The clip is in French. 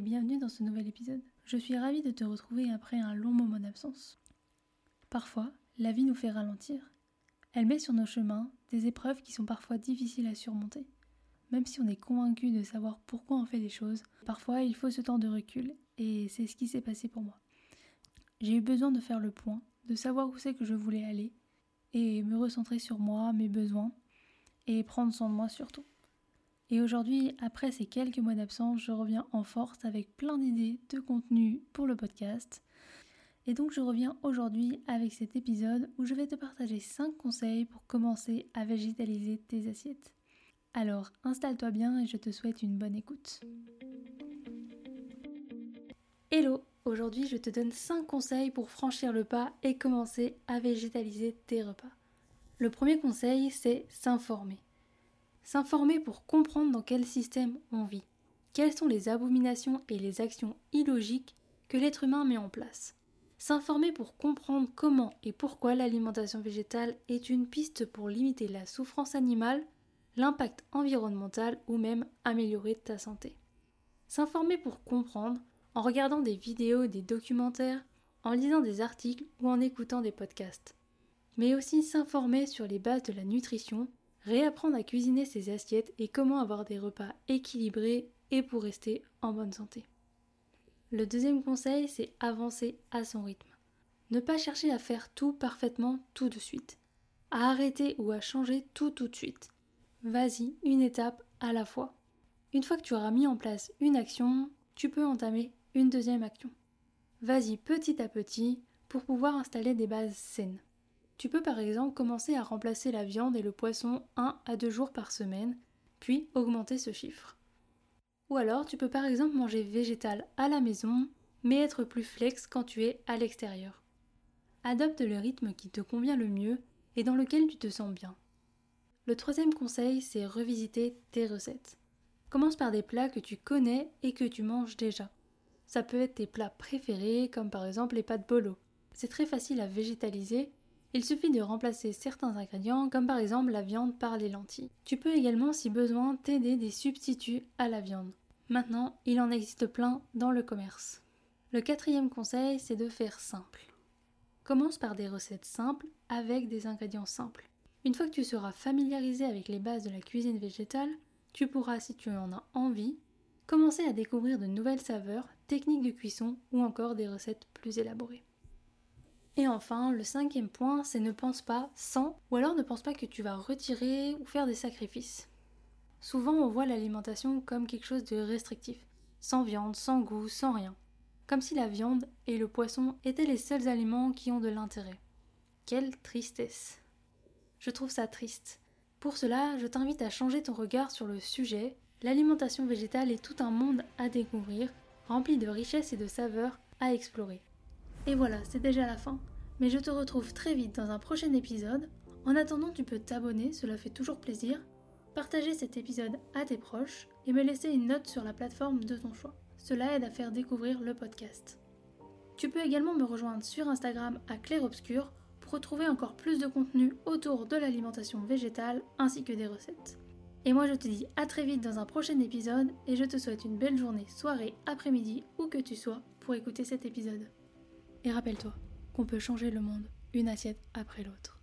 bienvenue dans ce nouvel épisode. Je suis ravie de te retrouver après un long moment d'absence. Parfois, la vie nous fait ralentir. Elle met sur nos chemins des épreuves qui sont parfois difficiles à surmonter. Même si on est convaincu de savoir pourquoi on fait les choses, parfois il faut ce temps de recul et c'est ce qui s'est passé pour moi. J'ai eu besoin de faire le point, de savoir où c'est que je voulais aller et me recentrer sur moi, mes besoins et prendre soin de moi surtout. Et aujourd'hui, après ces quelques mois d'absence, je reviens en force avec plein d'idées de contenu pour le podcast. Et donc je reviens aujourd'hui avec cet épisode où je vais te partager 5 conseils pour commencer à végétaliser tes assiettes. Alors installe-toi bien et je te souhaite une bonne écoute. Hello Aujourd'hui je te donne 5 conseils pour franchir le pas et commencer à végétaliser tes repas. Le premier conseil c'est s'informer. S'informer pour comprendre dans quel système on vit. Quelles sont les abominations et les actions illogiques que l'être humain met en place. S'informer pour comprendre comment et pourquoi l'alimentation végétale est une piste pour limiter la souffrance animale, l'impact environnemental ou même améliorer ta santé. S'informer pour comprendre en regardant des vidéos, des documentaires, en lisant des articles ou en écoutant des podcasts. Mais aussi s'informer sur les bases de la nutrition réapprendre à cuisiner ses assiettes et comment avoir des repas équilibrés et pour rester en bonne santé. Le deuxième conseil, c'est avancer à son rythme. Ne pas chercher à faire tout parfaitement tout de suite. À arrêter ou à changer tout tout de suite. Vas-y, une étape à la fois. Une fois que tu auras mis en place une action, tu peux entamer une deuxième action. Vas-y petit à petit pour pouvoir installer des bases saines. Tu peux par exemple commencer à remplacer la viande et le poisson un à deux jours par semaine, puis augmenter ce chiffre. Ou alors tu peux par exemple manger végétal à la maison, mais être plus flex quand tu es à l'extérieur. Adopte le rythme qui te convient le mieux et dans lequel tu te sens bien. Le troisième conseil, c'est revisiter tes recettes. Commence par des plats que tu connais et que tu manges déjà. Ça peut être tes plats préférés, comme par exemple les pâtes bolo. C'est très facile à végétaliser il suffit de remplacer certains ingrédients, comme par exemple la viande par les lentilles. Tu peux également, si besoin, t'aider des substituts à la viande. Maintenant, il en existe plein dans le commerce. Le quatrième conseil, c'est de faire simple. Commence par des recettes simples avec des ingrédients simples. Une fois que tu seras familiarisé avec les bases de la cuisine végétale, tu pourras, si tu en as envie, commencer à découvrir de nouvelles saveurs, techniques de cuisson ou encore des recettes plus élaborées. Et enfin, le cinquième point, c'est ne pense pas sans, ou alors ne pense pas que tu vas retirer ou faire des sacrifices. Souvent, on voit l'alimentation comme quelque chose de restrictif, sans viande, sans goût, sans rien. Comme si la viande et le poisson étaient les seuls aliments qui ont de l'intérêt. Quelle tristesse. Je trouve ça triste. Pour cela, je t'invite à changer ton regard sur le sujet. L'alimentation végétale est tout un monde à découvrir, rempli de richesses et de saveurs à explorer. Et voilà, c'est déjà la fin. Mais je te retrouve très vite dans un prochain épisode. En attendant, tu peux t'abonner, cela fait toujours plaisir, partager cet épisode à tes proches et me laisser une note sur la plateforme de ton choix. Cela aide à faire découvrir le podcast. Tu peux également me rejoindre sur Instagram à Claire Obscur pour retrouver encore plus de contenu autour de l'alimentation végétale ainsi que des recettes. Et moi je te dis à très vite dans un prochain épisode et je te souhaite une belle journée, soirée, après-midi, où que tu sois pour écouter cet épisode. Et rappelle-toi qu'on peut changer le monde une assiette après l'autre.